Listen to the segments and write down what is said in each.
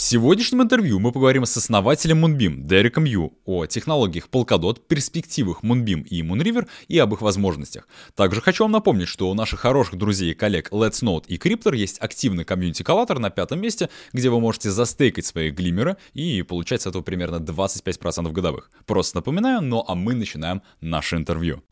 В сегодняшнем интервью мы поговорим с основателем Moonbeam Дереком Ю о технологиях Polkadot, перспективах Moonbeam и Moonriver и об их возможностях. Также хочу вам напомнить, что у наших хороших друзей и коллег Let's Node и Cryptor есть активный комьюнити-коллатор на пятом месте, где вы можете застейкать свои глимеры и получать с этого примерно 25% годовых. Просто напоминаю, ну а мы начинаем наше интервью.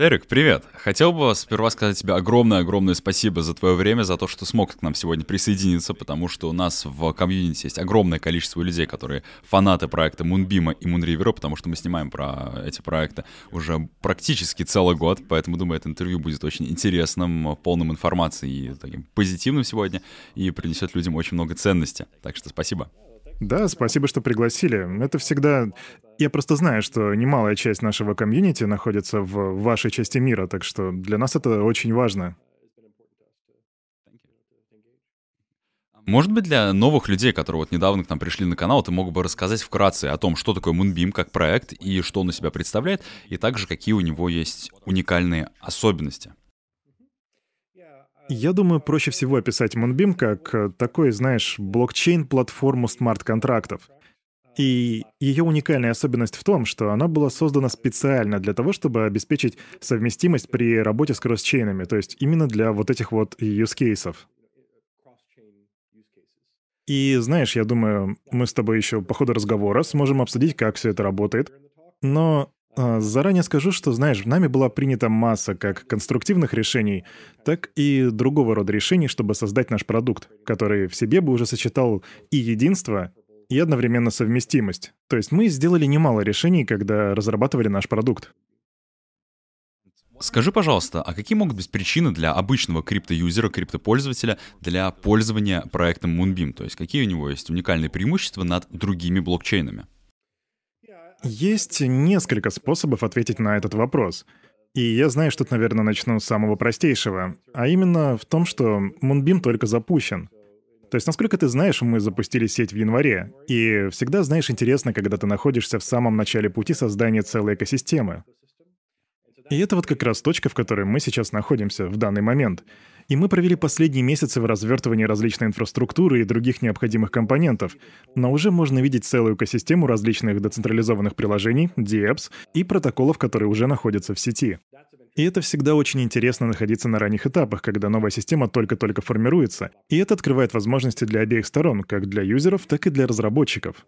Дерек, привет. Хотел бы сперва сказать тебе огромное-огромное спасибо за твое время, за то, что смог к нам сегодня присоединиться, потому что у нас в комьюнити есть огромное количество людей, которые фанаты проекта Moonbeam и Moonriver, потому что мы снимаем про эти проекты уже практически целый год, поэтому, думаю, это интервью будет очень интересным, полным информации и таким позитивным сегодня, и принесет людям очень много ценности. Так что спасибо. Да, спасибо, что пригласили. Это всегда... Я просто знаю, что немалая часть нашего комьюнити находится в вашей части мира, так что для нас это очень важно. Может быть, для новых людей, которые вот недавно к нам пришли на канал, ты мог бы рассказать вкратце о том, что такое Moonbeam как проект и что он из себя представляет, и также какие у него есть уникальные особенности. Я думаю, проще всего описать Moonbeam как э, такой, знаешь, блокчейн-платформу смарт-контрактов. И ее уникальная особенность в том, что она была создана специально для того, чтобы обеспечить совместимость при работе с кросс-чейнами, то есть именно для вот этих вот cases. И знаешь, я думаю, мы с тобой еще по ходу разговора сможем обсудить, как все это работает. Но заранее скажу, что, знаешь, в нами была принята масса как конструктивных решений, так и другого рода решений, чтобы создать наш продукт, который в себе бы уже сочетал и единство, и одновременно совместимость. То есть мы сделали немало решений, когда разрабатывали наш продукт. Скажи, пожалуйста, а какие могут быть причины для обычного криптоюзера, криптопользователя для пользования проектом Moonbeam? То есть какие у него есть уникальные преимущества над другими блокчейнами? Есть несколько способов ответить на этот вопрос. И я знаю, что наверное, начну с самого простейшего, а именно в том, что Moonbeam только запущен. То есть, насколько ты знаешь, мы запустили сеть в январе, и всегда, знаешь, интересно, когда ты находишься в самом начале пути создания целой экосистемы. И это вот как раз точка, в которой мы сейчас находимся в данный момент. И мы провели последние месяцы в развертывании различной инфраструктуры и других необходимых компонентов, но уже можно видеть целую экосистему различных децентрализованных приложений, DApps и протоколов, которые уже находятся в сети. И это всегда очень интересно находиться на ранних этапах, когда новая система только-только формируется, и это открывает возможности для обеих сторон, как для юзеров, так и для разработчиков.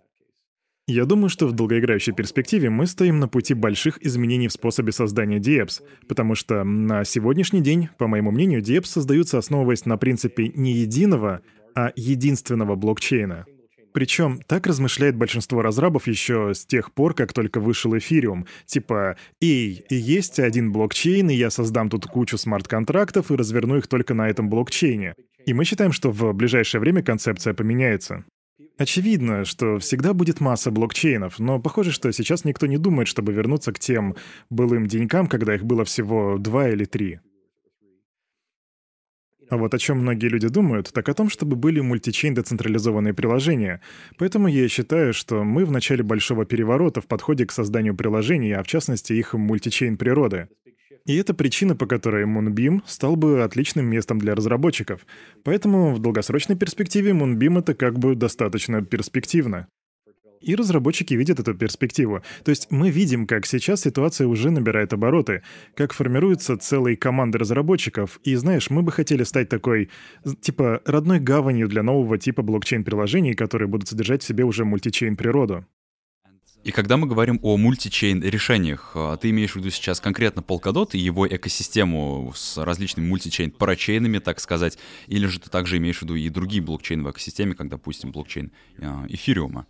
Я думаю, что в долгоиграющей перспективе мы стоим на пути больших изменений в способе создания DApps, потому что на сегодняшний день, по моему мнению, DApps создаются основываясь на принципе не единого, а единственного блокчейна. Причем так размышляет большинство разрабов еще с тех пор, как только вышел эфириум. Типа, эй, есть один блокчейн, и я создам тут кучу смарт-контрактов и разверну их только на этом блокчейне. И мы считаем, что в ближайшее время концепция поменяется. Очевидно, что всегда будет масса блокчейнов, но похоже, что сейчас никто не думает, чтобы вернуться к тем былым денькам, когда их было всего два или три. А вот о чем многие люди думают, так о том, чтобы были мультичейн децентрализованные приложения. Поэтому я считаю, что мы в начале большого переворота в подходе к созданию приложений, а в частности их мультичейн природы. И это причина, по которой Moonbeam стал бы отличным местом для разработчиков. Поэтому в долгосрочной перспективе Moonbeam это как бы достаточно перспективно. И разработчики видят эту перспективу. То есть мы видим, как сейчас ситуация уже набирает обороты, как формируются целые команды разработчиков. И знаешь, мы бы хотели стать такой, типа, родной гаванью для нового типа блокчейн-приложений, которые будут содержать в себе уже мультичейн природу. И когда мы говорим о мультичейн решениях, а, ты имеешь в виду сейчас конкретно Polkadot и его экосистему с различными мультичейн парачейнами, так сказать, или же ты также имеешь в виду и другие блокчейны в экосистеме, как, допустим, блокчейн эфириума?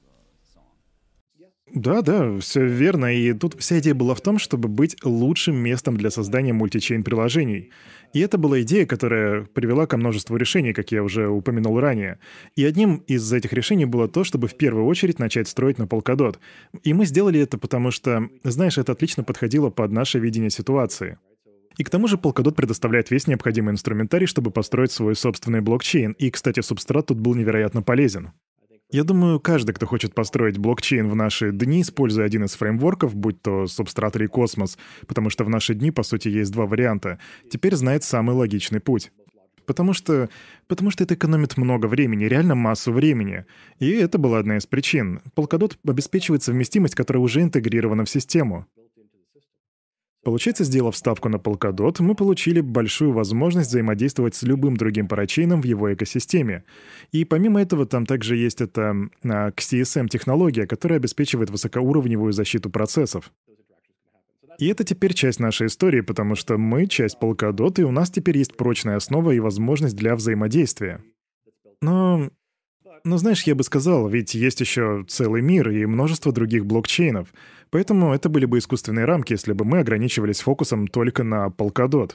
Да, да, все верно. И тут вся идея была в том, чтобы быть лучшим местом для создания мультичейн приложений. И это была идея, которая привела ко множеству решений, как я уже упомянул ранее. И одним из этих решений было то, чтобы в первую очередь начать строить на Polkadot. И мы сделали это потому, что, знаешь, это отлично подходило под наше видение ситуации. И к тому же Polkadot предоставляет весь необходимый инструментарий, чтобы построить свой собственный блокчейн. И, кстати, субстрат тут был невероятно полезен. Я думаю, каждый, кто хочет построить блокчейн в наши дни, используя один из фреймворков, будь то Substrat или Cosmos, потому что в наши дни, по сути, есть два варианта, теперь знает самый логичный путь. Потому что, потому что это экономит много времени, реально массу времени. И это была одна из причин. Polkadot обеспечивает совместимость, которая уже интегрирована в систему. Получается, сделав ставку на Polkadot, мы получили большую возможность взаимодействовать с любым другим парачейном в его экосистеме. И помимо этого, там также есть эта а, XCSM-технология, которая обеспечивает высокоуровневую защиту процессов. И это теперь часть нашей истории, потому что мы часть Polkadot, и у нас теперь есть прочная основа и возможность для взаимодействия. Но но знаешь, я бы сказал, ведь есть еще целый мир и множество других блокчейнов. Поэтому это были бы искусственные рамки, если бы мы ограничивались фокусом только на Polkadot.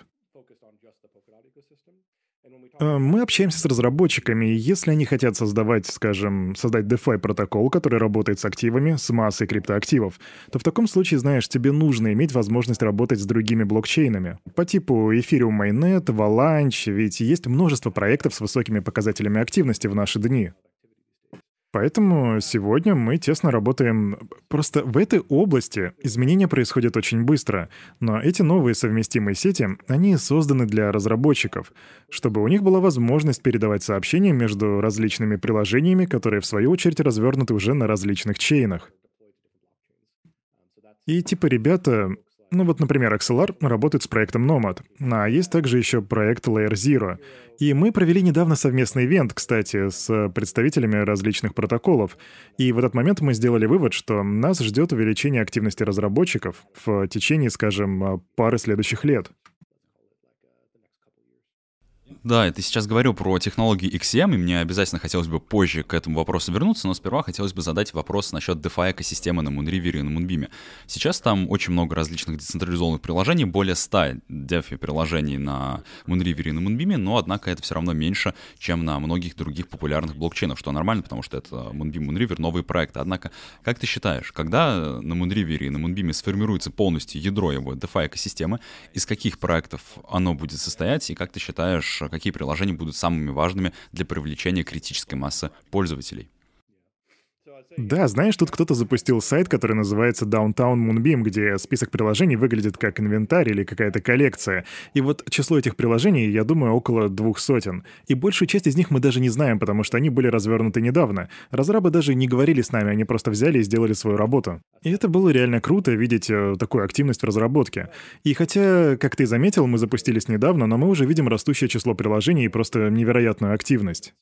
Э, мы общаемся с разработчиками, и если они хотят создавать, скажем, создать DeFi протокол, который работает с активами, с массой криптоактивов, то в таком случае, знаешь, тебе нужно иметь возможность работать с другими блокчейнами. По типу Ethereum Mainnet, Avalanche, ведь есть множество проектов с высокими показателями активности в наши дни. Поэтому сегодня мы тесно работаем... Просто в этой области изменения происходят очень быстро, но эти новые совместимые сети, они созданы для разработчиков, чтобы у них была возможность передавать сообщения между различными приложениями, которые в свою очередь развернуты уже на различных чейнах. И типа ребята ну вот, например, XLR работает с проектом Nomad, а есть также еще проект Layer Zero. И мы провели недавно совместный ивент, кстати, с представителями различных протоколов. И в этот момент мы сделали вывод, что нас ждет увеличение активности разработчиков в течение, скажем, пары следующих лет. Да, это сейчас говорю про технологии XM, и мне обязательно хотелось бы позже к этому вопросу вернуться, но сперва хотелось бы задать вопрос насчет DeFi экосистемы на Moonriver и на Moonbeam. Сейчас там очень много различных децентрализованных приложений, более 100 DeFi приложений на Moonriver и на Moonbeam, но однако это все равно меньше, чем на многих других популярных блокчейнах, что нормально, потому что это Moonbeam, Moonriver, новые проекты. Однако, как ты считаешь, когда на Moonriver и на Moonbeam сформируется полностью ядро его DeFi экосистемы, из каких проектов оно будет состоять, и как ты считаешь, какие приложения будут самыми важными для привлечения критической массы пользователей. Да, знаешь, тут кто-то запустил сайт, который называется Downtown Moonbeam, где список приложений выглядит как инвентарь или какая-то коллекция. И вот число этих приложений, я думаю, около двух сотен. И большую часть из них мы даже не знаем, потому что они были развернуты недавно. Разрабы даже не говорили с нами, они просто взяли и сделали свою работу. И это было реально круто видеть э, такую активность в разработке. И хотя, как ты заметил, мы запустились недавно, но мы уже видим растущее число приложений и просто невероятную активность.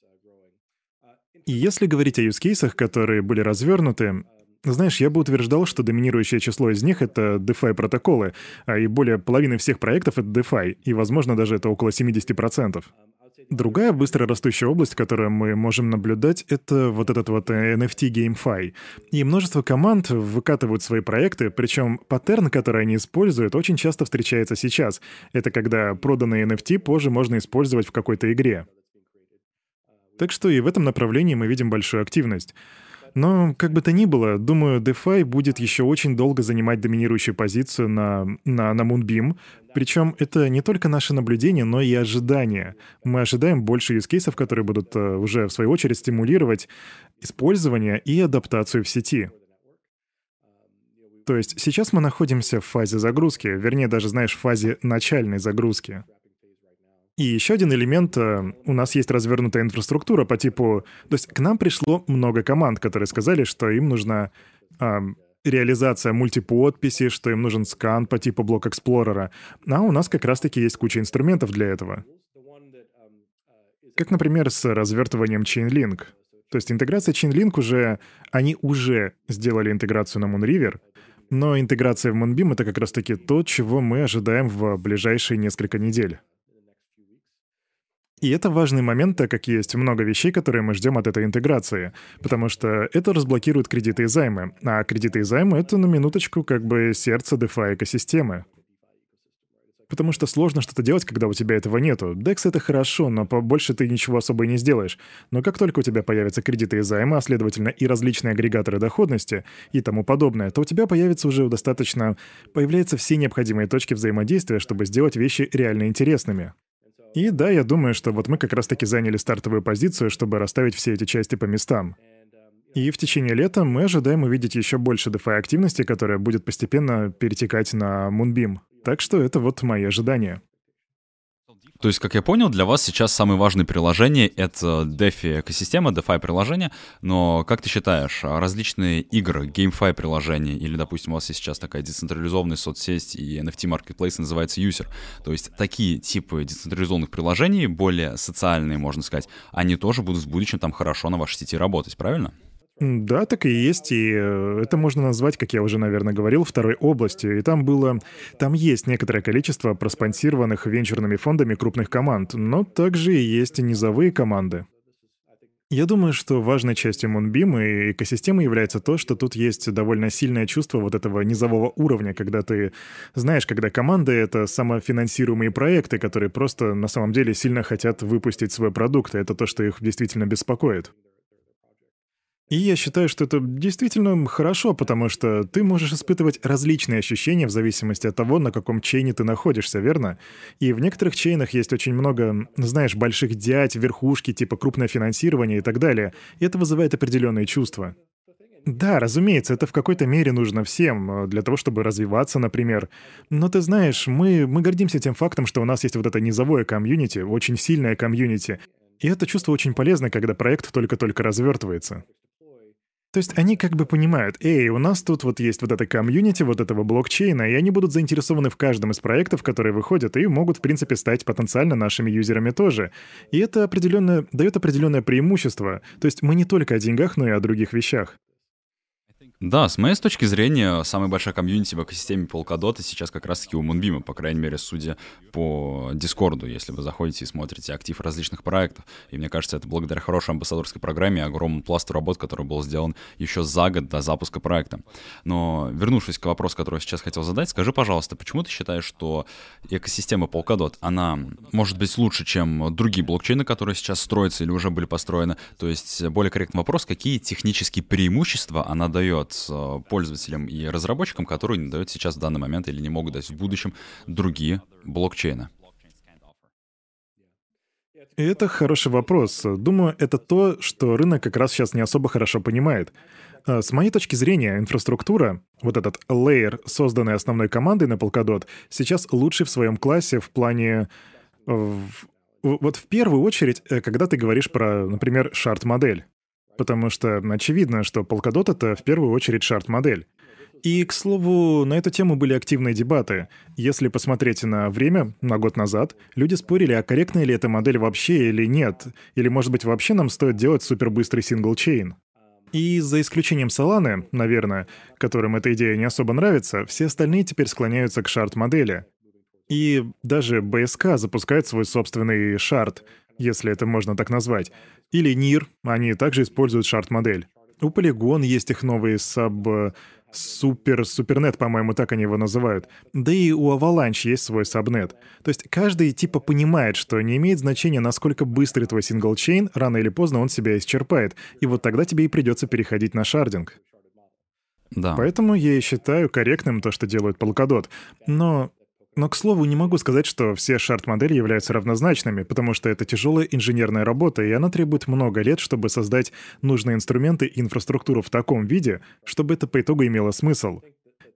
И если говорить о юзкейсах, которые были развернуты, знаешь, я бы утверждал, что доминирующее число из них — это DeFi протоколы, а и более половины всех проектов — это DeFi, и, возможно, даже это около 70%. Другая быстро растущая область, которую мы можем наблюдать, это вот этот вот NFT GameFi. И множество команд выкатывают свои проекты, причем паттерн, который они используют, очень часто встречается сейчас. Это когда проданные NFT позже можно использовать в какой-то игре. Так что и в этом направлении мы видим большую активность. Но, как бы то ни было, думаю, DeFi будет еще очень долго занимать доминирующую позицию на, на, на Moonbeam. Причем это не только наше наблюдение, но и ожидания. Мы ожидаем больше юзкейсов, которые будут uh, уже, в свою очередь, стимулировать использование и адаптацию в сети. То есть сейчас мы находимся в фазе загрузки, вернее, даже, знаешь, в фазе начальной загрузки. И еще один элемент, э, у нас есть развернутая инфраструктура по типу... То есть к нам пришло много команд, которые сказали, что им нужна э, реализация мультиподписи, что им нужен скан по типу блок Эксплорера. А у нас как раз-таки есть куча инструментов для этого. Как, например, с развертыванием Chainlink. То есть интеграция Chainlink уже... Они уже сделали интеграцию на Moonriver, но интеграция в Moonbeam — это как раз-таки то, чего мы ожидаем в ближайшие несколько недель. И это важный момент, так как есть много вещей, которые мы ждем от этой интеграции, потому что это разблокирует кредиты и займы, а кредиты и займы — это на минуточку как бы сердце DeFi экосистемы. Потому что сложно что-то делать, когда у тебя этого нету. DEX — это хорошо, но побольше ты ничего особо и не сделаешь. Но как только у тебя появятся кредиты и займы, а следовательно и различные агрегаторы доходности и тому подобное, то у тебя появится уже достаточно... Появляются все необходимые точки взаимодействия, чтобы сделать вещи реально интересными. И да, я думаю, что вот мы как раз-таки заняли стартовую позицию, чтобы расставить все эти части по местам. И в течение лета мы ожидаем увидеть еще больше DeFi активности, которая будет постепенно перетекать на Moonbeam. Так что это вот мои ожидания. То есть, как я понял, для вас сейчас самое важное приложение — это DeFi экосистема, DeFi приложение, но как ты считаешь, различные игры, GameFi приложения, или, допустим, у вас есть сейчас такая децентрализованная соцсеть и NFT marketplace называется User, то есть такие типы децентрализованных приложений, более социальные, можно сказать, они тоже будут в будущем там хорошо на вашей сети работать, правильно? Да, так и есть, и э, это можно назвать, как я уже, наверное, говорил, второй областью. И там было... Там есть некоторое количество проспонсированных венчурными фондами крупных команд, но также и есть и низовые команды. Я думаю, что важной частью Moonbeam и экосистемы является то, что тут есть довольно сильное чувство вот этого низового уровня, когда ты знаешь, когда команды — это самофинансируемые проекты, которые просто на самом деле сильно хотят выпустить свой продукт, и это то, что их действительно беспокоит. И я считаю, что это действительно хорошо, потому что ты можешь испытывать различные ощущения в зависимости от того, на каком чейне ты находишься, верно? И в некоторых чейнах есть очень много, знаешь, больших дядь, верхушки, типа крупное финансирование и так далее. И это вызывает определенные чувства. Да, разумеется, это в какой-то мере нужно всем, э, для того, чтобы развиваться, например. Но ты знаешь, мы, мы гордимся тем фактом, что у нас есть вот это низовое комьюнити, очень сильное комьюнити. И это чувство очень полезно, когда проект только-только развертывается. То есть они как бы понимают, эй, у нас тут вот есть вот эта комьюнити вот этого блокчейна, и они будут заинтересованы в каждом из проектов, которые выходят, и могут, в принципе, стать потенциально нашими юзерами тоже. И это определенно дает определенное преимущество. То есть мы не только о деньгах, но и о других вещах. Да, с моей точки зрения, самая большая комьюнити в экосистеме Polkadot сейчас как раз-таки у Moonbeam, по крайней мере, судя по Дискорду, если вы заходите и смотрите актив различных проектов. И мне кажется, это благодаря хорошей амбассадорской программе и огромному пласту работ, который был сделан еще за год до запуска проекта. Но вернувшись к вопросу, который я сейчас хотел задать, скажи, пожалуйста, почему ты считаешь, что экосистема Polkadot, она может быть лучше, чем другие блокчейны, которые сейчас строятся или уже были построены? То есть более корректный вопрос, какие технические преимущества она дает дает э, пользователям и разработчикам, которые не дают сейчас в данный момент или не могут дать в будущем другие блокчейны? Это хороший вопрос. Думаю, это то, что рынок как раз сейчас не особо хорошо понимает. Э, с моей точки зрения, инфраструктура, вот этот лейер, созданный основной командой на Polkadot, сейчас лучший в своем классе в плане... В, вот в первую очередь, э, когда ты говоришь про, например, шарт-модель. Потому что очевидно, что Polkadot — это в первую очередь шарт-модель. И, к слову, на эту тему были активные дебаты. Если посмотреть на время, на год назад, люди спорили, а корректная ли эта модель вообще или нет. Или, может быть, вообще нам стоит делать супербыстрый сингл-чейн. И за исключением Solana, наверное, которым эта идея не особо нравится, все остальные теперь склоняются к шарт-модели. И даже BSK запускает свой собственный шарт, если это можно так назвать. Или NIR, они также используют шарт-модель. У Polygon есть их новый саб... Супер, супернет, по-моему, так они его называют. Да и у Avalanche есть свой сабнет. То есть каждый типа понимает, что не имеет значения, насколько быстрый твой синглчейн, рано или поздно он себя исчерпает. И вот тогда тебе и придется переходить на шардинг. Да. Поэтому я и считаю корректным то, что делает Polkadot. Но но, к слову, не могу сказать, что все шарт-модели являются равнозначными, потому что это тяжелая инженерная работа, и она требует много лет, чтобы создать нужные инструменты и инфраструктуру в таком виде, чтобы это по итогу имело смысл.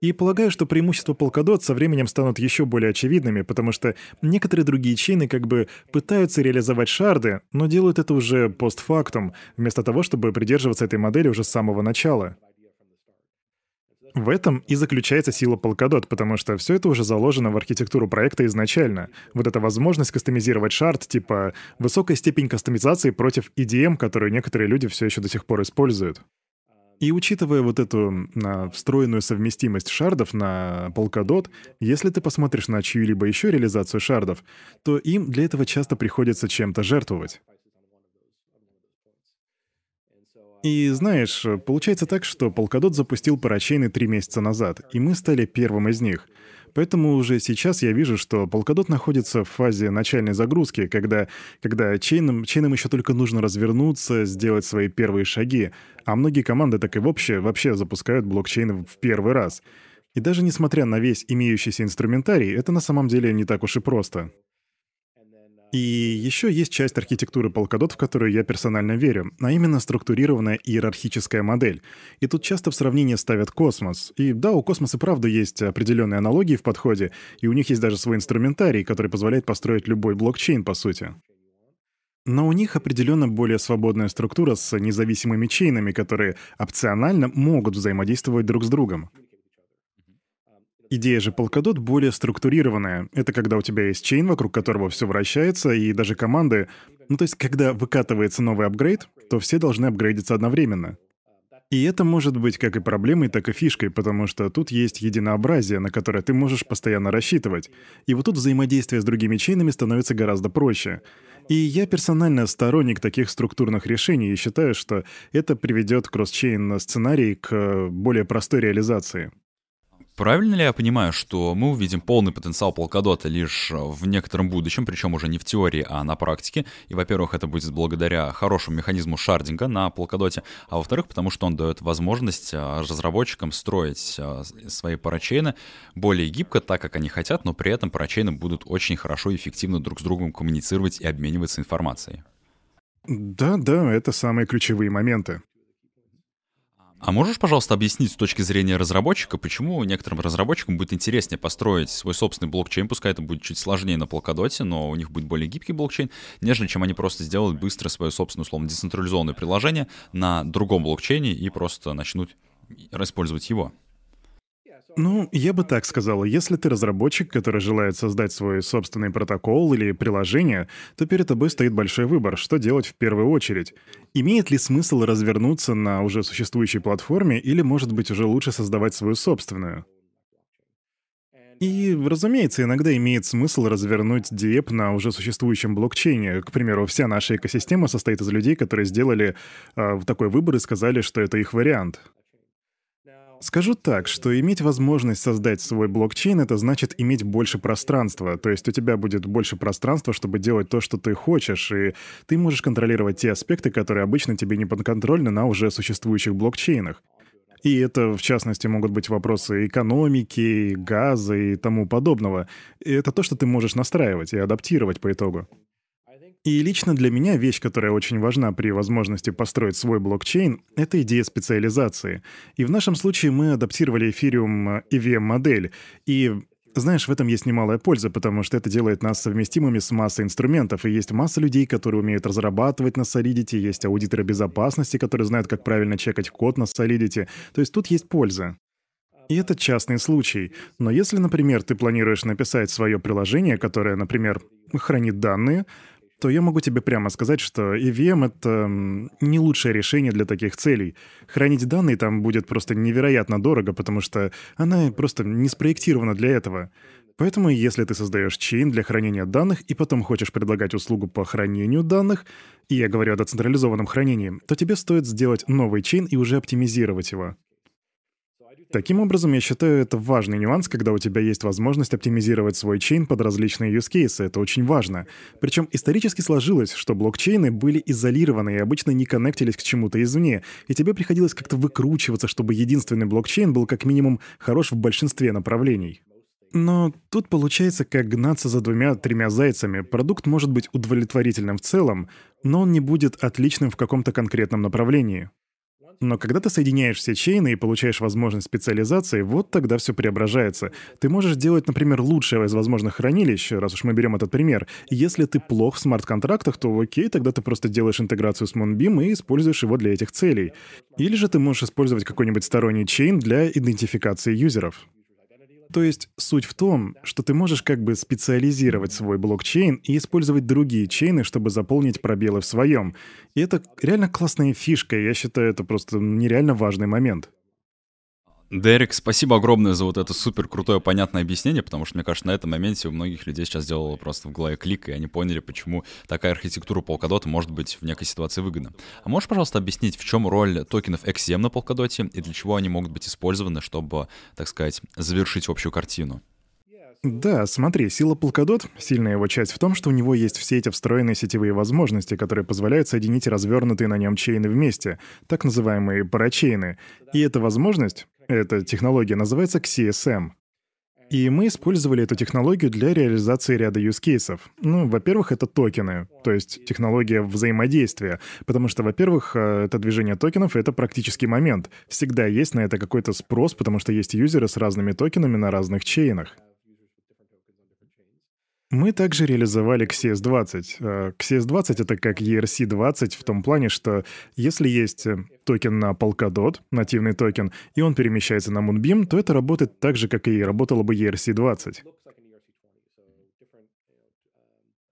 И полагаю, что преимущества Polkadot со временем станут еще более очевидными, потому что некоторые другие чейны как бы пытаются реализовать шарды, но делают это уже постфактум, вместо того, чтобы придерживаться этой модели уже с самого начала. В этом и заключается сила Polkadot, потому что все это уже заложено в архитектуру проекта изначально. Вот эта возможность кастомизировать шарт, типа высокая степень кастомизации против EDM, которую некоторые люди все еще до сих пор используют. И учитывая вот эту а, встроенную совместимость шардов на Polkadot, если ты посмотришь на чью-либо еще реализацию шардов, то им для этого часто приходится чем-то жертвовать. И знаешь, получается так, что Polkadot запустил парачейны три месяца назад, и мы стали первым из них. Поэтому уже сейчас я вижу, что Polkadot находится в фазе начальной загрузки, когда, когда чейнам, чейнам еще только нужно развернуться, сделать свои первые шаги, а многие команды так и вообще, вообще запускают блокчейны в первый раз. И даже несмотря на весь имеющийся инструментарий, это на самом деле не так уж и просто. И еще есть часть архитектуры Polkadot, в которую я персонально верю, а именно структурированная иерархическая модель. И тут часто в сравнении ставят космос. И да, у космоса правда есть определенные аналогии в подходе, и у них есть даже свой инструментарий, который позволяет построить любой блокчейн, по сути. Но у них определенно более свободная структура с независимыми чейнами, которые опционально могут взаимодействовать друг с другом. Идея же Polkadot более структурированная. Это когда у тебя есть чейн, вокруг которого все вращается, и даже команды... Ну, то есть, когда выкатывается новый апгрейд, то все должны апгрейдиться одновременно. И это может быть как и проблемой, так и фишкой, потому что тут есть единообразие, на которое ты можешь постоянно рассчитывать. И вот тут взаимодействие с другими чейнами становится гораздо проще. И я персонально сторонник таких структурных решений и считаю, что это приведет кросс-чейн сценарий к более простой реализации. Правильно ли я понимаю, что мы увидим полный потенциал Polkadot лишь в некотором будущем, причем уже не в теории, а на практике? И, во-первых, это будет благодаря хорошему механизму шардинга на Polkadot, а во-вторых, потому что он дает возможность а, разработчикам строить а, свои парачейны более гибко, так как они хотят, но при этом парачейны будут очень хорошо и эффективно друг с другом коммуницировать и обмениваться информацией. Да, да, это самые ключевые моменты. А можешь, пожалуйста, объяснить с точки зрения разработчика, почему некоторым разработчикам будет интереснее построить свой собственный блокчейн, пускай это будет чуть сложнее на Polkadot, но у них будет более гибкий блокчейн, нежели чем они просто сделают быстро свое собственное, условно, децентрализованное приложение на другом блокчейне и просто начнут использовать его? Ну, я бы так сказал, если ты разработчик, который желает создать свой собственный протокол или приложение, то перед тобой стоит большой выбор, что делать в первую очередь. Имеет ли смысл развернуться на уже существующей платформе или, может быть, уже лучше создавать свою собственную? И, разумеется, иногда имеет смысл развернуть диеп на уже существующем блокчейне. К примеру, вся наша экосистема состоит из людей, которые сделали э, такой выбор и сказали, что это их вариант. Скажу так, что иметь возможность создать свой блокчейн — это значит иметь больше пространства. То есть у тебя будет больше пространства, чтобы делать то, что ты хочешь, и ты можешь контролировать те аспекты, которые обычно тебе не подконтрольны на уже существующих блокчейнах. И это, в частности, могут быть вопросы экономики, газа и тому подобного. И это то, что ты можешь настраивать и адаптировать по итогу. И лично для меня вещь, которая очень важна при возможности построить свой блокчейн, это идея специализации. И в нашем случае мы адаптировали Ethereum EVM-модель. И знаешь, в этом есть немалая польза, потому что это делает нас совместимыми с массой инструментов, и есть масса людей, которые умеют разрабатывать на Solidity, есть аудиторы безопасности, которые знают, как правильно чекать код на Solidity. То есть тут есть польза. И это частный случай. Но если, например, ты планируешь написать свое приложение, которое, например, хранит данные, то я могу тебе прямо сказать, что EVM — это не лучшее решение для таких целей. Хранить данные там будет просто невероятно дорого, потому что она просто не спроектирована для этого. Поэтому если ты создаешь чейн для хранения данных и потом хочешь предлагать услугу по хранению данных, и я говорю о децентрализованном хранении, то тебе стоит сделать новый чейн и уже оптимизировать его. Таким образом, я считаю, это важный нюанс, когда у тебя есть возможность оптимизировать свой чейн под различные use cases. Это очень важно. Причем исторически сложилось, что блокчейны были изолированы и обычно не коннектились к чему-то извне, и тебе приходилось как-то выкручиваться, чтобы единственный блокчейн был как минимум хорош в большинстве направлений. Но тут получается как гнаться за двумя-тремя зайцами. Продукт может быть удовлетворительным в целом, но он не будет отличным в каком-то конкретном направлении. Но когда ты соединяешь все чейны и получаешь возможность специализации, вот тогда все преображается. Ты можешь делать, например, лучшее из возможных хранилищ, раз уж мы берем этот пример. Если ты плох в смарт-контрактах, то окей, тогда ты просто делаешь интеграцию с Moonbeam и используешь его для этих целей. Или же ты можешь использовать какой-нибудь сторонний чейн для идентификации юзеров. То есть суть в том, что ты можешь как бы специализировать свой блокчейн и использовать другие чейны, чтобы заполнить пробелы в своем. И это реально классная фишка, я считаю, это просто нереально важный момент. Дерек, спасибо огромное за вот это супер крутое понятное объяснение, потому что, мне кажется, на этом моменте у многих людей сейчас сделало просто в голове клик, и они поняли, почему такая архитектура Polkadot может быть в некой ситуации выгодна. А можешь, пожалуйста, объяснить, в чем роль токенов XM на Polkadot и для чего они могут быть использованы, чтобы, так сказать, завершить общую картину? Да, смотри, сила Polkadot, сильная его часть в том, что у него есть все эти встроенные сетевые возможности, которые позволяют соединить развернутые на нем чейны вместе, так называемые парачейны. И эта возможность, эта технология называется XSM. И мы использовали эту технологию для реализации ряда cases. Ну, во-первых, это токены, то есть технология взаимодействия. Потому что, во-первых, э, это движение токенов — это практический момент. Всегда есть на это какой-то спрос, потому что есть юзеры с разными токенами на разных чейнах. Мы также реализовали XCS20. XCS20 — это как ERC-20 в том плане, что если есть э, токен на Polkadot, нативный токен, и он перемещается на Moonbeam, то это работает так же, как и работало бы ERC-20.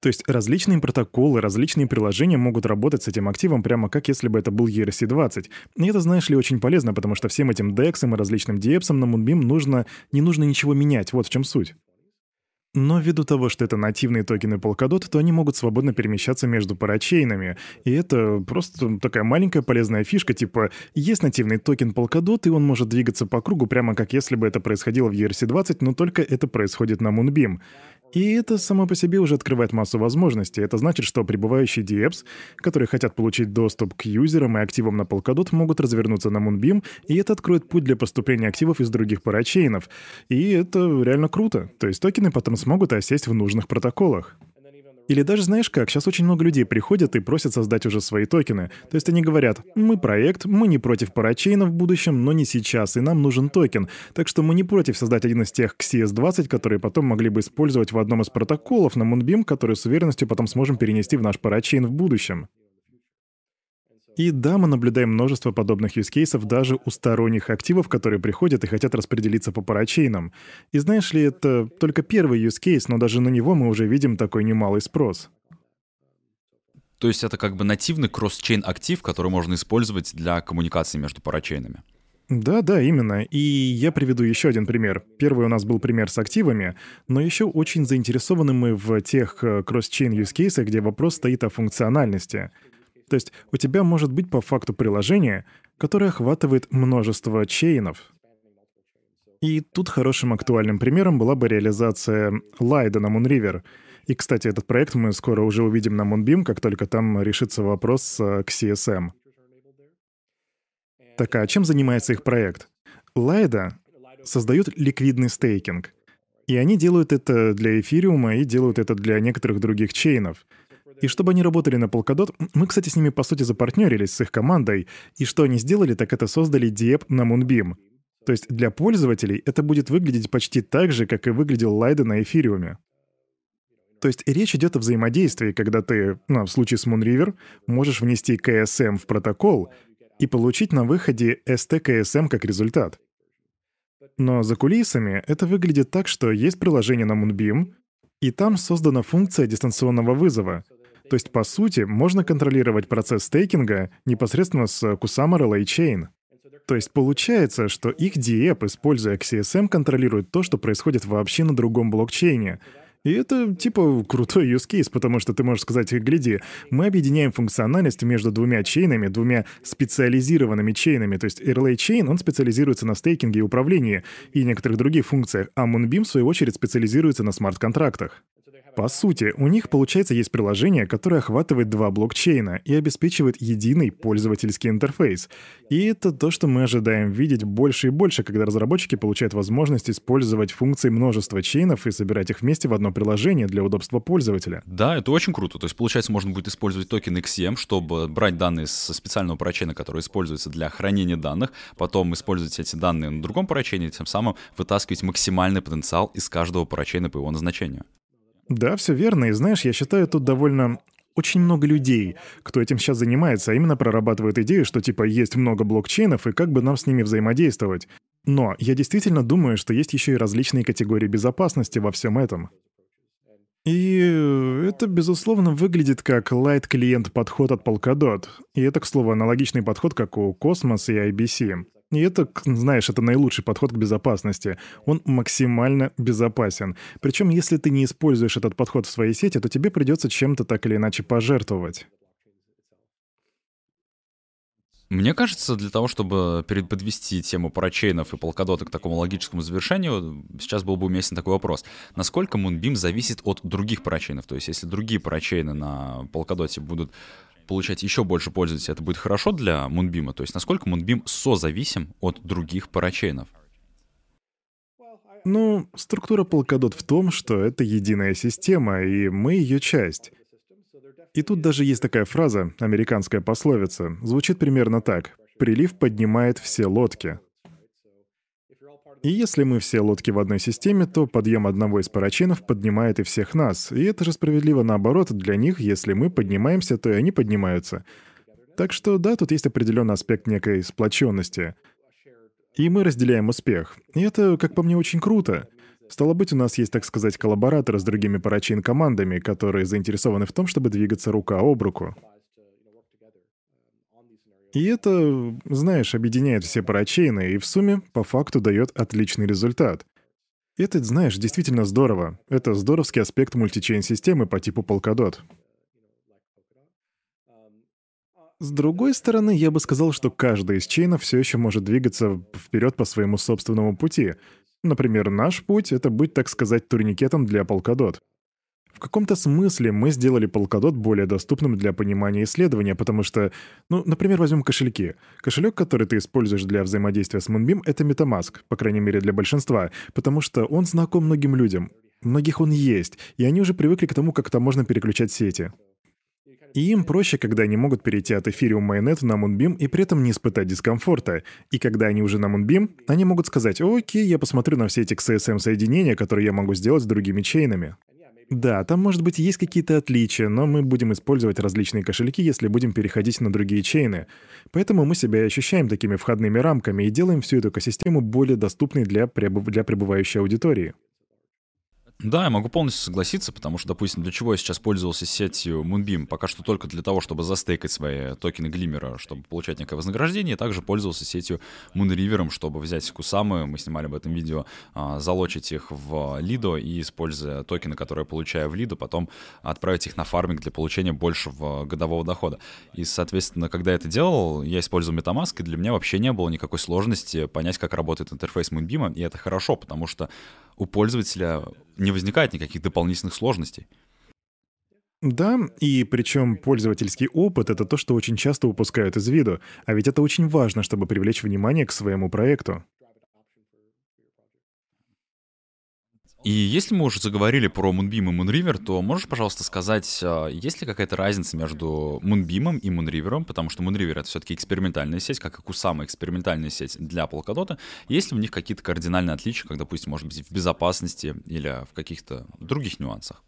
То есть различные протоколы, различные приложения могут работать с этим активом прямо как если бы это был ERC-20. И это, знаешь ли, очень полезно, потому что всем этим DEX и различным DApps на Moonbeam нужно, не нужно ничего менять, вот в чем суть. Но ввиду того, что это нативные токены Polkadot, то они могут свободно перемещаться между парачейнами. И это просто такая маленькая полезная фишка, типа есть нативный токен Polkadot, и он может двигаться по кругу прямо как если бы это происходило в ERC-20, но только это происходит на Moonbeam. И это само по себе уже открывает массу возможностей. Это значит, что прибывающие DEPs, которые хотят получить доступ к юзерам и активам на Polkadot, могут развернуться на Moonbeam, и это откроет путь для поступления активов из других парачейнов. И это реально круто. То есть токены потом смогут осесть в нужных протоколах. Или даже знаешь как, сейчас очень много людей приходят и просят создать уже свои токены. То есть они говорят, мы проект, мы не против парачейна в будущем, но не сейчас, и нам нужен токен. Так что мы не против создать один из тех CS20, которые потом могли бы использовать в одном из протоколов на Moonbeam, который с уверенностью потом сможем перенести в наш парачейн в будущем. И да, мы наблюдаем множество подобных юзкейсов даже у сторонних активов, которые приходят и хотят распределиться по парачейнам. И знаешь ли, это только первый юзкейс, но даже на него мы уже видим такой немалый спрос. То есть это как бы нативный кросс-чейн актив, который можно использовать для коммуникации между парачейнами. Да, да, именно. И я приведу еще один пример. Первый у нас был пример с активами, но еще очень заинтересованы мы в тех э, кросс-чейн use cases, где вопрос стоит о функциональности — то есть у тебя может быть по факту приложение, которое охватывает множество чейнов. И тут хорошим актуальным примером была бы реализация Лайда на Moonriver. И, кстати, этот проект мы скоро уже увидим на Moonbeam, как только там решится вопрос к CSM. Так а чем занимается их проект? Лайда создают ликвидный стейкинг. И они делают это для эфириума и делают это для некоторых других чейнов — и чтобы они работали на Polkadot, мы, кстати, с ними, по сути, запартнерились с их командой, и что они сделали, так это создали Diep на Moonbeam. То есть для пользователей это будет выглядеть почти так же, как и выглядел Лайда на эфириуме. То есть речь идет о взаимодействии, когда ты, ну, в случае с Moonriver, можешь внести KSM в протокол и получить на выходе STKSM как результат. Но за кулисами это выглядит так, что есть приложение на Moonbeam, и там создана функция дистанционного вызова — то есть, по сути, можно контролировать процесс стейкинга непосредственно с Kusama Relay Chain. То есть получается, что их DApp, используя XSM, контролирует то, что происходит вообще на другом блокчейне. И это типа крутой use case, потому что ты можешь сказать, гляди, мы объединяем функциональность между двумя чейнами, двумя специализированными чейнами. То есть Relay Chain, он специализируется на стейкинге и управлении и некоторых других функциях, а Moonbeam, в свою очередь, специализируется на смарт-контрактах. По сути, у них, получается, есть приложение, которое охватывает два блокчейна и обеспечивает единый пользовательский интерфейс. И это то, что мы ожидаем видеть больше и больше, когда разработчики получают возможность использовать функции множества чейнов и собирать их вместе в одно приложение для удобства пользователя. Да, это очень круто. То есть, получается, можно будет использовать токен XM, чтобы брать данные со специального парачейна, который используется для хранения данных, потом использовать эти данные на другом парачейне, тем самым вытаскивать максимальный потенциал из каждого парачейна по его назначению. Да, все верно. И знаешь, я считаю, тут довольно очень много людей, кто этим сейчас занимается, а именно прорабатывает идею, что типа есть много блокчейнов и как бы нам с ними взаимодействовать. Но я действительно думаю, что есть еще и различные категории безопасности во всем этом. И это, безусловно, выглядит как лайт-клиент подход от Polkadot. И это, к слову, аналогичный подход, как у Cosmos и IBC. И это, знаешь, это наилучший подход к безопасности. Он максимально безопасен. Причем, если ты не используешь этот подход в своей сети, то тебе придется чем-то так или иначе пожертвовать. Мне кажется, для того, чтобы подвести тему парачейнов и полкадота к такому логическому завершению, сейчас был бы уместен такой вопрос. Насколько Moonbeam зависит от других парачейнов? То есть, если другие парачейны на полкадоте будут получать еще больше пользователей, это будет хорошо для Moonbeam? То есть насколько Moonbeam созависим от других парачейнов? Ну, структура Polkadot в том, что это единая система, и мы ее часть. И тут даже есть такая фраза, американская пословица, звучит примерно так. «Прилив поднимает все лодки». И если мы все лодки в одной системе, то подъем одного из парачинов поднимает и всех нас. И это же справедливо наоборот для них, если мы поднимаемся, то и они поднимаются. Так что да, тут есть определенный аспект некой сплоченности. И мы разделяем успех. И это, как по мне, очень круто. Стало быть, у нас есть, так сказать, коллабораторы с другими парачин-командами, которые заинтересованы в том, чтобы двигаться рука об руку. И это, знаешь, объединяет все парачейны и в сумме по факту дает отличный результат. Это, знаешь, действительно здорово. Это здоровский аспект мультичейн-системы по типу Polkadot. С другой стороны, я бы сказал, что каждый из чейнов все еще может двигаться вперед по своему собственному пути. Например, наш путь — это быть, так сказать, турникетом для Polkadot. В каком-то смысле мы сделали Polkadot более доступным для понимания исследования, потому что, ну, например, возьмем кошельки. Кошелек, который ты используешь для взаимодействия с Moonbeam, это MetaMask, по крайней мере для большинства, потому что он знаком многим людям. Многих он есть, и они уже привыкли к тому, как там можно переключать сети. И им проще, когда они могут перейти от Ethereum Mainnet на Moonbeam и при этом не испытать дискомфорта. И когда они уже на Moonbeam, они могут сказать, окей, я посмотрю на все эти XSM-соединения, которые я могу сделать с другими чейнами. Да, там, может быть, есть какие-то отличия, но мы будем использовать различные кошельки, если будем переходить на другие чейны. Поэтому мы себя ощущаем такими входными рамками и делаем всю эту экосистему более доступной для, пребыв... для пребывающей аудитории. Да, я могу полностью согласиться, потому что, допустим, для чего я сейчас пользовался сетью Moonbeam? Пока что только для того, чтобы застейкать свои токены Глиммера, чтобы получать некое вознаграждение, также пользовался сетью Moonriver, чтобы взять кусамы, мы снимали об этом видео, а, залочить их в Лидо и, используя токены, которые я получаю в Лидо, потом отправить их на фарминг для получения большего годового дохода. И, соответственно, когда я это делал, я использовал MetaMask, и для меня вообще не было никакой сложности понять, как работает интерфейс Moonbeam, и это хорошо, потому что у пользователя не возникает никаких дополнительных сложностей. Да, и причем пользовательский опыт — это то, что очень часто упускают из виду, а ведь это очень важно, чтобы привлечь внимание к своему проекту. И если мы уже заговорили про Moonbeam и Moonriver, то можешь, пожалуйста, сказать, а, есть ли какая-то разница между Moonbeam и Moonriver, потому что Moonriver — это все-таки экспериментальная сеть, как и Kusama экспериментальная сеть для Polkadot. Есть ли в них какие-то кардинальные отличия, как, допустим, может быть, в безопасности или в каких-то других нюансах?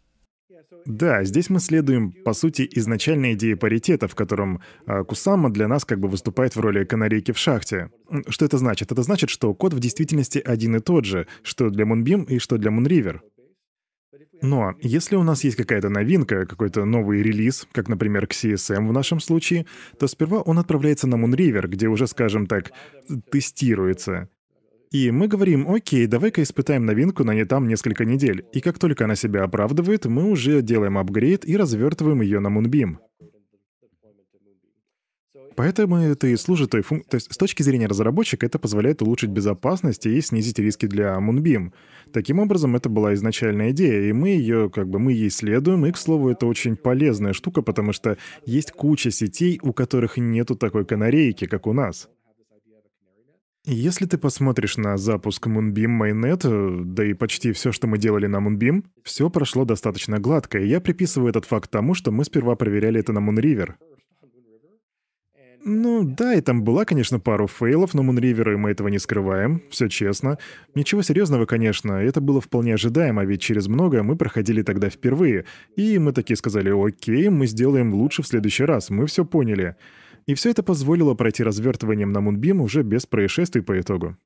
Да, здесь мы следуем, по сути, изначальной идее паритета, в котором э, Кусама для нас как бы выступает в роли канарейки в шахте. Что это значит? Это значит, что код в действительности один и тот же, что для Moonbeam и что для Moonriver. Но если у нас есть какая-то новинка, какой-то новый релиз, как, например, к CSM в нашем случае, то сперва он отправляется на Moonriver, где уже, скажем так, тестируется. И мы говорим, окей, давай-ка испытаем новинку на не там несколько недель. И как только она себя оправдывает, мы уже делаем апгрейд и развертываем ее на Moonbeam. Поэтому это и служит той функцией. То есть с точки зрения разработчика это позволяет улучшить безопасность и снизить риски для Moonbeam. Таким образом, это была изначальная идея, и мы ее, как бы, мы ей следуем, и, к слову, это очень полезная штука, потому что есть куча сетей, у которых нету такой канарейки, как у нас. Если ты посмотришь на запуск Moonbeam Mainnet, э, да и почти все, что мы делали на Moonbeam, все прошло достаточно гладко, и я приписываю этот факт тому, что мы сперва проверяли это на Moonriver. Ну да, и там была, конечно, пару фейлов на Moonriver, и мы этого не скрываем, все честно. Ничего серьезного, конечно, это было вполне ожидаемо, ведь через многое мы проходили тогда впервые. И мы такие сказали, окей, мы сделаем лучше в следующий раз, мы все поняли. И все это позволило пройти развертыванием на Moonbeam уже без происшествий по итогу.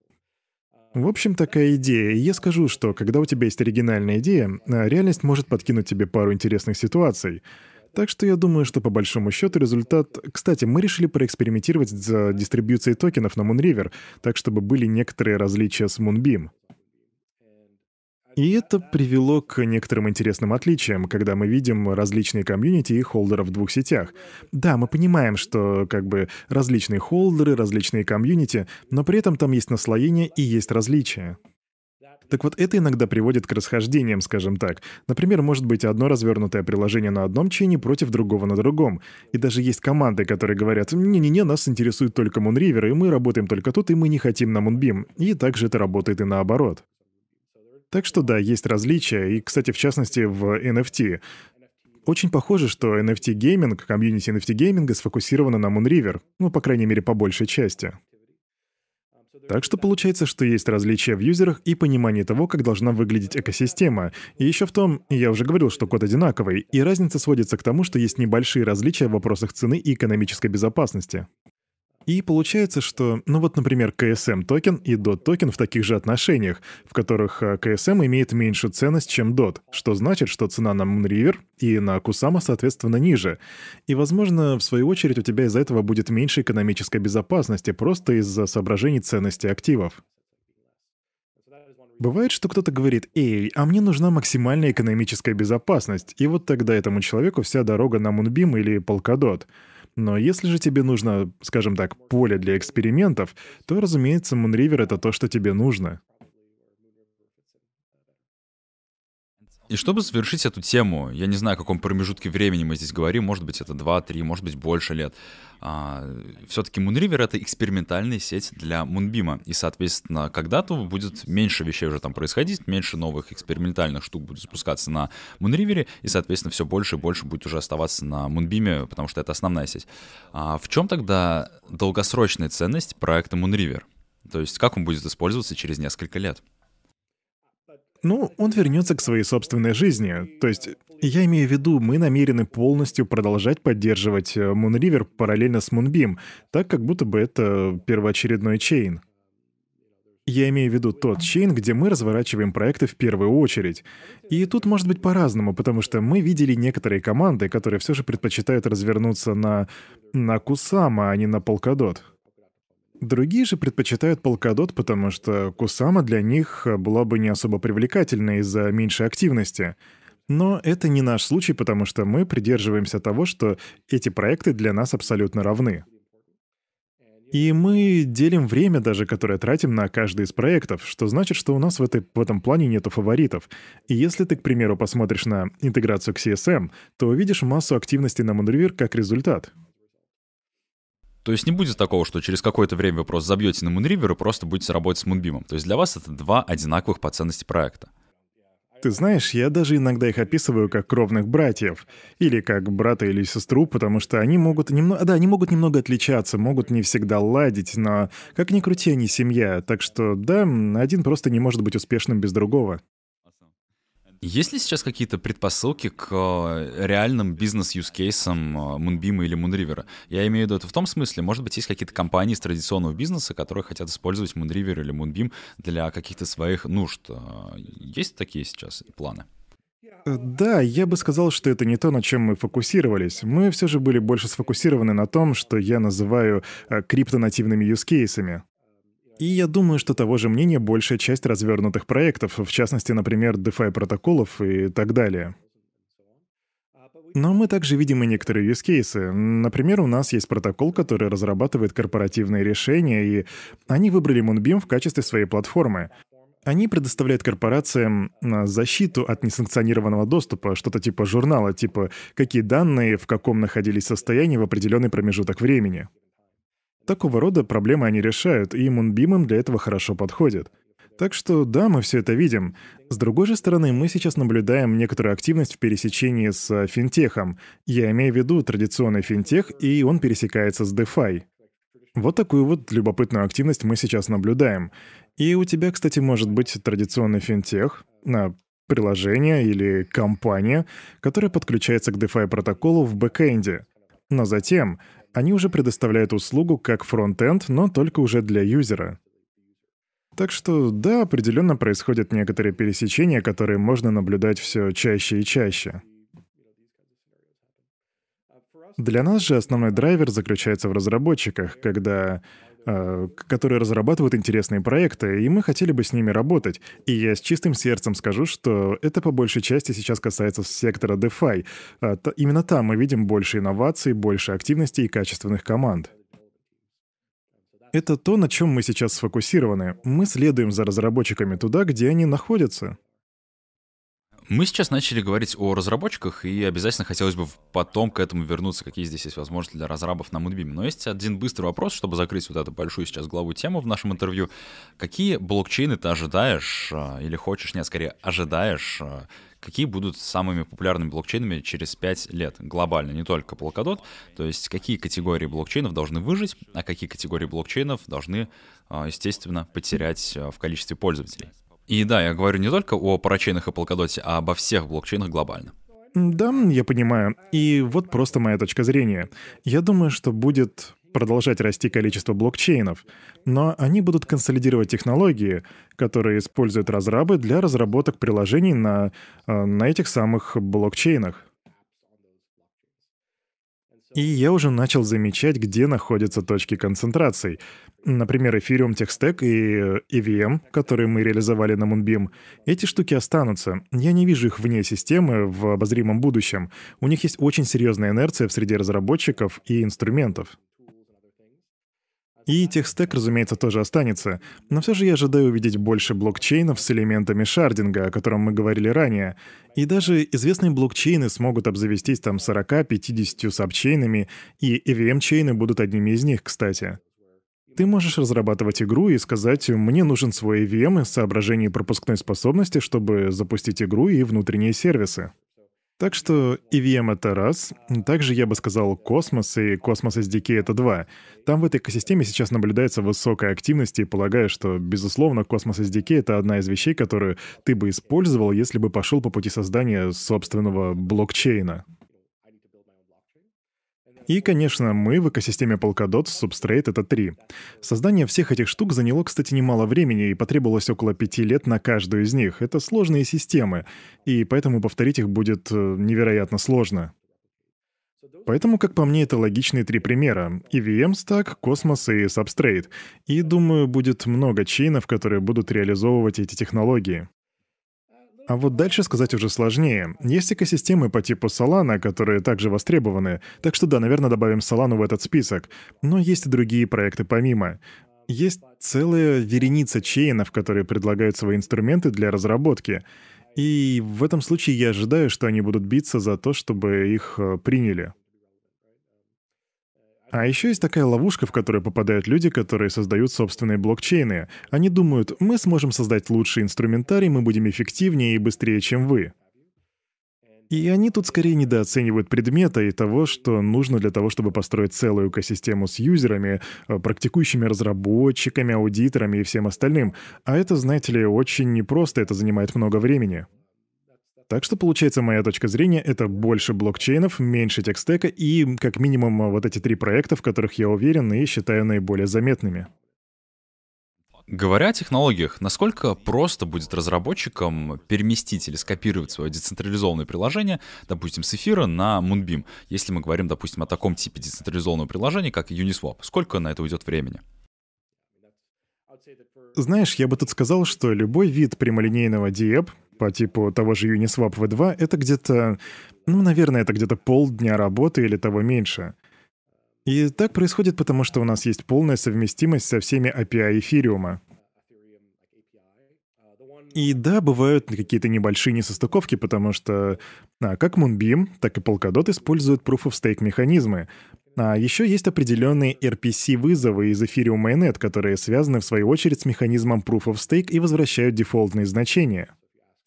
В общем, такая идея. Я скажу, что когда у тебя есть оригинальная идея, а, реальность может подкинуть тебе пару интересных ситуаций. Так что я думаю, что по большому счету результат... Кстати, мы решили проэкспериментировать за дистрибьюцией токенов на Moonriver, так чтобы были некоторые различия с Moonbeam. И это привело к некоторым интересным отличиям, когда мы видим различные комьюнити и холдеров в двух сетях. Да, мы понимаем, что как бы различные холдеры, различные комьюнити, но при этом там есть наслоение и есть различия. Так вот, это иногда приводит к расхождениям, скажем так. Например, может быть одно развернутое приложение на одном чейне против другого на другом. И даже есть команды, которые говорят, не-не-не, нас интересует только Moonriver, и мы работаем только тут, и мы не хотим на Moonbeam. И также это работает и наоборот. Так что да, есть различия, и, кстати, в частности, в NFT. Очень похоже, что NFT-гейминг, комьюнити NFT-гейминга сфокусировано на Moonriver, ну, по крайней мере, по большей части. Так что получается, что есть различия в юзерах и понимании того, как должна выглядеть экосистема. И еще в том, я уже говорил, что код одинаковый, и разница сводится к тому, что есть небольшие различия в вопросах цены и экономической безопасности. И получается, что, ну вот, например, KSM токен и DOT токен в таких же отношениях, в которых KSM а, имеет меньшую ценность, чем DOT, что значит, что цена на Moonriver и на Kusama, соответственно, ниже. И, возможно, в свою очередь у тебя из-за этого будет меньше экономической безопасности, просто из-за соображений ценности активов. Бывает, что кто-то говорит, «Эй, а мне нужна максимальная экономическая безопасность», и вот тогда этому человеку вся дорога на Moonbeam или Polkadot — но если же тебе нужно, скажем так, поле для экспериментов, то, разумеется, Moonriver — это то, что тебе нужно. И чтобы завершить эту тему, я не знаю, о каком промежутке времени мы здесь говорим, может быть, это 2-3, может быть, больше лет. А, все-таки Moonriver — это экспериментальная сеть для Moonbeam, и, соответственно, когда-то будет меньше вещей уже там происходить, меньше новых экспериментальных штук будет запускаться на Moonriver, и, соответственно, все больше и больше будет уже оставаться на Moonbeam, потому что это основная сеть. А в чем тогда долгосрочная ценность проекта Moonriver? То есть как он будет использоваться через несколько лет? Ну, он вернется к своей собственной жизни. То есть, я имею в виду, мы намерены полностью продолжать поддерживать э, Moonriver параллельно с Moonbeam, так как будто бы это первоочередной чейн. Я имею в виду тот чейн, где мы разворачиваем проекты в первую очередь. И тут может быть по-разному, потому что мы видели некоторые команды, которые все же предпочитают развернуться на, на Кусама, а не на Polkadot. Другие же предпочитают полкадот, потому что Кусама для них была бы не особо привлекательна из-за меньшей активности. Но это не наш случай, потому что мы придерживаемся того, что эти проекты для нас абсолютно равны. И мы делим время даже, которое тратим на каждый из проектов, что значит, что у нас в, этой, в этом плане нету фаворитов. И если ты, к примеру, посмотришь на интеграцию к CSM, то увидишь массу активности на Moonriver как результат. То есть не будет такого, что через какое-то время вы просто забьете на Moonriver и просто будете работать с Moonbeam. То есть для вас это два одинаковых по ценности проекта. Ты знаешь, я даже иногда их описываю как кровных братьев, или как брата или сестру, потому что они могут немного, да, они могут немного отличаться, могут не всегда ладить, но как ни крути, они семья, так что да, один просто не может быть успешным без другого. Есть ли сейчас какие-то предпосылки к э, реальным бизнес-юзкейсам э, Moonbeam или Moonriver? Я имею в виду это в том смысле, может быть, есть какие-то компании из традиционного бизнеса, которые хотят использовать Moonriver или Moonbeam для каких-то своих нужд. Э, есть такие сейчас планы? Да, я бы сказал, что это не то, на чем мы фокусировались. Мы все же были больше сфокусированы на том, что я называю криптонативными юзкейсами. И я думаю, что того же мнения большая часть развернутых проектов, в частности, например, DeFi протоколов и так далее. Но мы также видим и некоторые use cases. Например, у нас есть протокол, который разрабатывает корпоративные решения, и они выбрали Moonbeam в качестве своей платформы. Они предоставляют корпорациям а, защиту от несанкционированного доступа, что-то типа журнала, типа какие данные в каком находились состоянии в определенный промежуток времени. Такого рода проблемы они решают, и им для этого хорошо подходит. Так что да, мы все это видим. С другой же стороны, мы сейчас наблюдаем некоторую активность в пересечении с финтехом. Я имею в виду традиционный финтех, и он пересекается с DeFi. Вот такую вот любопытную активность мы сейчас наблюдаем. И у тебя, кстати, может быть традиционный финтех, на приложение или компания, которая подключается к DeFi протоколу в бэкэнде. Но затем они уже предоставляют услугу как фронт-энд, но только уже для юзера. Так что да, определенно происходят некоторые пересечения, которые можно наблюдать все чаще и чаще. Для нас же основной драйвер заключается в разработчиках, когда которые разрабатывают интересные проекты, и мы хотели бы с ними работать. И я с чистым сердцем скажу, что это по большей части сейчас касается сектора DeFi. А, именно там мы видим больше инноваций, больше активности и качественных команд. Это то, на чем мы сейчас сфокусированы. Мы следуем за разработчиками туда, где они находятся. Мы сейчас начали говорить о разработчиках, и обязательно хотелось бы потом к этому вернуться, какие здесь есть возможности для разрабов на Moonbeam. Но есть один быстрый вопрос, чтобы закрыть вот эту большую сейчас главу тему в нашем интервью. Какие блокчейны ты ожидаешь, а, или хочешь, нет, скорее ожидаешь, а, какие будут самыми популярными блокчейнами через 5 лет глобально, не только Polkadot, то есть какие категории блокчейнов должны выжить, а какие категории блокчейнов должны, а, естественно, потерять в количестве пользователей. И да, я говорю не только о парачейнах и Polkadot, а обо всех блокчейнах глобально. Да, я понимаю. И вот просто моя точка зрения. Я думаю, что будет продолжать расти количество блокчейнов, но они будут консолидировать технологии, которые используют разрабы для разработок приложений на, э, на этих самых блокчейнах. И я уже начал замечать, где находятся точки концентраций. Например, Ethereum Tech Stack и EVM, которые мы реализовали на Moonbeam. Эти штуки останутся. Я не вижу их вне системы в обозримом будущем. У них есть очень серьезная инерция в среде разработчиков и инструментов. И техстек, разумеется, тоже останется, но все же я ожидаю увидеть больше блокчейнов с элементами шардинга, о котором мы говорили ранее. И даже известные блокчейны смогут обзавестись там 40-50 сабчейнами, и EVM-чейны будут одними из них, кстати. Ты можешь разрабатывать игру и сказать, мне нужен свой EVM из соображений пропускной способности, чтобы запустить игру и внутренние сервисы. Так что EVM — это раз. Также я бы сказал Космос и Cosmos SDK — это два. Там в этой экосистеме сейчас наблюдается высокая активность, и полагаю, что, безусловно, Cosmos SDK — это одна из вещей, которую ты бы использовал, если бы пошел по пути создания собственного блокчейна. И, конечно, мы в экосистеме Polkadot Substrate — это три. Создание всех этих штук заняло, кстати, немало времени, и потребовалось около пяти лет на каждую из них. Это сложные системы, и поэтому повторить их будет э, невероятно сложно. Поэтому, как по мне, это логичные три примера. EVM Stack, Cosmos и Substrate. И, думаю, будет много чейнов, которые будут реализовывать эти технологии. А вот дальше сказать уже сложнее. Есть экосистемы по типу Solana, которые также востребованы, так что да, наверное, добавим Solana в этот список. Но есть и другие проекты помимо. Есть целая вереница чейнов, которые предлагают свои инструменты для разработки. И в этом случае я ожидаю, что они будут биться за то, чтобы их э, приняли. А еще есть такая ловушка, в которую попадают люди, которые создают собственные блокчейны. Они думают, мы сможем создать лучший инструментарий, мы будем эффективнее и быстрее, чем вы. И они тут скорее недооценивают предмета и того, что нужно для того, чтобы построить целую экосистему с юзерами, э, практикующими разработчиками, аудиторами и всем остальным. А это, знаете ли, очень непросто, это занимает много времени. Так что, получается, моя точка зрения — это больше блокчейнов, меньше текстека и, как минимум, вот эти три проекта, в которых я уверен и считаю наиболее заметными. Говоря о технологиях, насколько просто будет разработчикам переместить или скопировать свое децентрализованное приложение, допустим, с эфира на Moonbeam, если мы говорим, допустим, о таком типе децентрализованного приложения, как Uniswap? Сколько на это уйдет времени? Знаешь, я бы тут сказал, что любой вид прямолинейного диэп, по типу того же Uniswap V2, это где-то, ну, наверное, это где-то полдня работы или того меньше. И так происходит потому, что у нас есть полная совместимость со всеми API эфириума. И да, бывают какие-то небольшие несостыковки, потому что а, как Moonbeam, так и Polkadot используют Proof-of-Stake механизмы. А еще есть определенные RPC-вызовы из Ethereum Mainnet, которые связаны в свою очередь с механизмом Proof-of-Stake и возвращают дефолтные значения.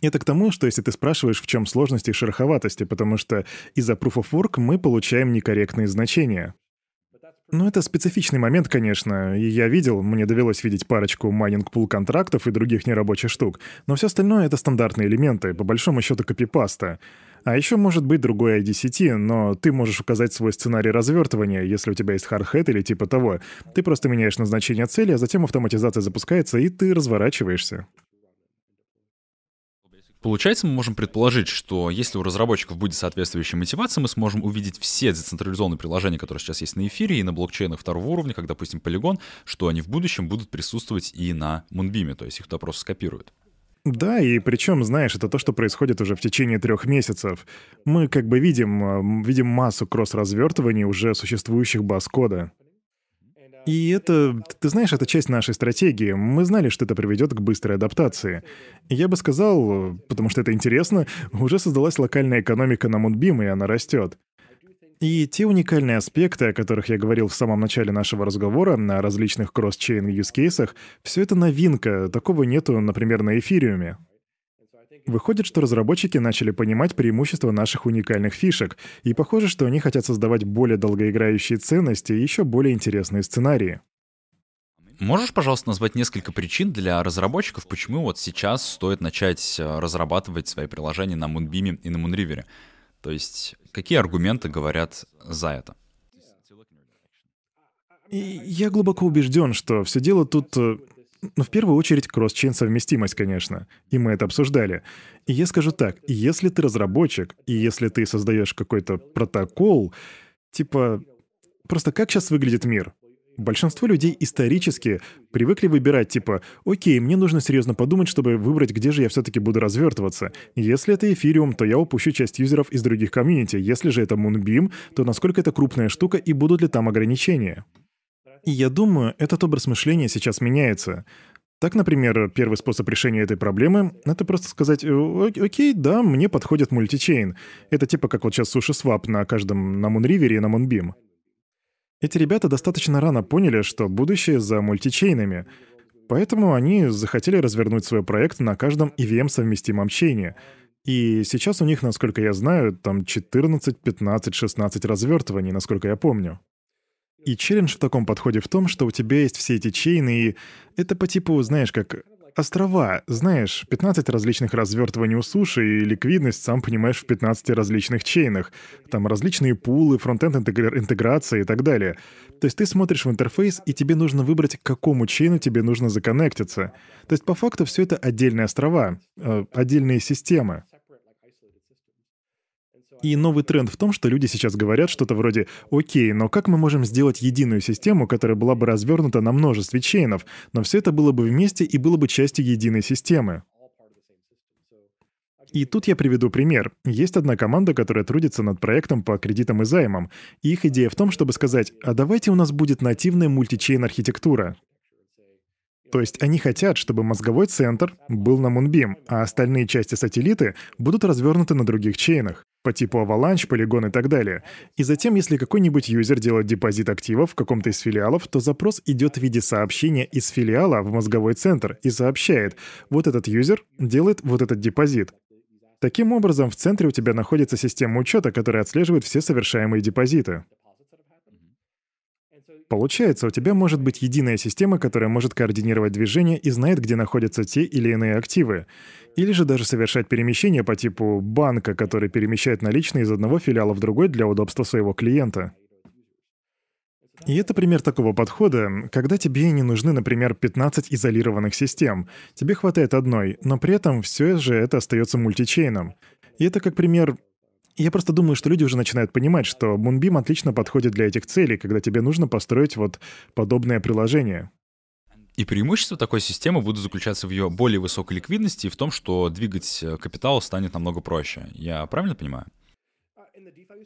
Это к тому, что если ты спрашиваешь, в чем сложность и шероховатости, потому что из-за Proof of Work мы получаем некорректные значения. Ну, это специфичный момент, конечно, и я видел, мне довелось видеть парочку майнинг-пул контрактов и других нерабочих штук, но все остальное — это стандартные элементы, по большому счету копипаста. А еще может быть другой ID но ты можешь указать свой сценарий развертывания, если у тебя есть Hardhat или типа того. Ты просто меняешь назначение цели, а затем автоматизация запускается, и ты разворачиваешься. Получается, мы можем предположить, что если у разработчиков будет соответствующая мотивация, мы сможем увидеть все децентрализованные приложения, которые сейчас есть на эфире и на блокчейнах второго уровня, как, допустим, Polygon, что они в будущем будут присутствовать и на Moonbeam, то есть их туда просто скопируют. Да, и причем, знаешь, это то, что происходит уже в течение трех месяцев. Мы как бы видим, видим массу кросс-развертываний уже существующих баз-кода. И это, ты знаешь, это часть нашей стратегии. Мы знали, что это приведет к быстрой адаптации. Я бы сказал, потому что это интересно, уже создалась локальная экономика на Мунбим, и она растет. И те уникальные аспекты, о которых я говорил в самом начале нашего разговора, на различных кросс-чейн юзкейсах, все это новинка, такого нету, например, на эфириуме. Выходит, что разработчики начали понимать преимущества наших уникальных фишек, и похоже, что они хотят создавать более долгоиграющие ценности и еще более интересные сценарии. Можешь, пожалуйста, назвать несколько причин для разработчиков, почему вот сейчас стоит начать э, разрабатывать свои приложения на Moonbeam и на Moonriver? То есть какие аргументы говорят за это? И я глубоко убежден, что все дело тут э, ну, в первую очередь, кросс-чейн совместимость, конечно. И мы это обсуждали. И я скажу так, если ты разработчик, и если ты создаешь какой-то протокол, типа... Просто как сейчас выглядит мир? Большинство людей исторически привыкли выбирать, типа, окей, мне нужно серьезно подумать, чтобы выбрать, где же я все-таки буду развертываться. Если это эфириум, то я упущу часть юзеров из других комьюнити. Если же это Moonbeam, то насколько это крупная штука и будут ли там ограничения? И я думаю, этот образ мышления сейчас меняется. Так, например, первый способ решения этой проблемы — это просто сказать, окей, да, мне подходит мультичейн. Это типа как вот сейчас SushiSwap на каждом, на Moonriver и на Moonbeam. Эти ребята достаточно рано поняли, что будущее за мультичейнами. Поэтому они захотели развернуть свой проект на каждом EVM-совместимом чейне. И сейчас у них, насколько я знаю, там 14, 15, 16 развертываний, насколько я помню. И челлендж в таком подходе в том, что у тебя есть все эти чейны, и это по типу, знаешь, как острова. Знаешь, 15 различных развертываний у суши и ликвидность, сам понимаешь, в 15 различных чейнах. Там различные пулы, фронтенд интеграция и так далее. То есть ты смотришь в интерфейс, и тебе нужно выбрать, к какому чейну тебе нужно законнектиться. То есть по факту все это отдельные острова, э, отдельные системы. И новый тренд в том, что люди сейчас говорят что-то вроде «Окей, но как мы можем сделать единую систему, которая была бы развернута на множестве чейнов, но все это было бы вместе и было бы частью единой системы?» И тут я приведу пример. Есть одна команда, которая трудится над проектом по кредитам и займам. И их идея в том, чтобы сказать, а давайте у нас будет нативная мультичейн-архитектура. То есть они хотят, чтобы мозговой центр был на Moonbeam, а остальные части сателлиты будут развернуты на других чейнах по типу Avalanche, Polygon и так далее. И затем, если какой-нибудь юзер делает депозит активов в каком-то из филиалов, то запрос идет в виде сообщения из филиала в мозговой центр и сообщает, вот этот юзер делает вот этот депозит. Таким образом, в центре у тебя находится система учета, которая отслеживает все совершаемые депозиты. Получается, у тебя может быть единая система, которая может координировать движение и знает, где находятся те или иные активы. Или же даже совершать перемещения по типу банка, который перемещает наличные из одного филиала в другой для удобства своего клиента. И это пример такого подхода, когда тебе не нужны, например, 15 изолированных систем. Тебе хватает одной, но при этом все же это остается мультичейном. И это как пример я просто думаю, что люди уже начинают понимать, что Moonbeam отлично подходит для этих целей, когда тебе нужно построить вот подобное приложение. И преимущества такой системы будут заключаться в ее более высокой ликвидности и в том, что двигать э, капитал станет намного проще. Я правильно понимаю?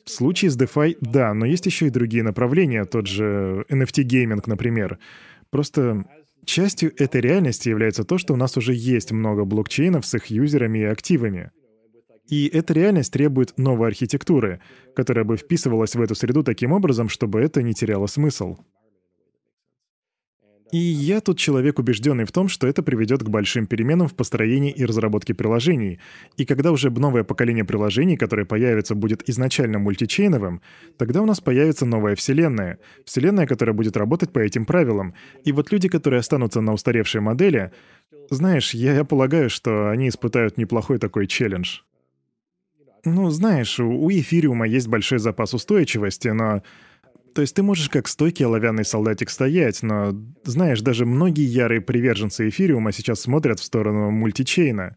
В случае с DeFi, да, но есть еще и другие направления, тот же NFT-гейминг, например. Просто частью этой реальности является то, что у нас уже есть много блокчейнов с их юзерами и активами. И эта реальность требует новой архитектуры, которая бы вписывалась в эту среду таким образом, чтобы это не теряло смысл. И я тут человек убежденный в том, что это приведет к большим переменам в построении и разработке приложений. И когда уже новое поколение приложений, которое появится, будет изначально мультичейновым, тогда у нас появится новая вселенная. Вселенная, которая будет работать по этим правилам. И вот люди, которые останутся на устаревшей модели, знаешь, я, я полагаю, что они испытают неплохой такой челлендж. Ну, знаешь, у эфириума есть большой запас устойчивости, но... То есть ты можешь как стойкий оловянный солдатик стоять, но, знаешь, даже многие ярые приверженцы эфириума сейчас смотрят в сторону мультичейна.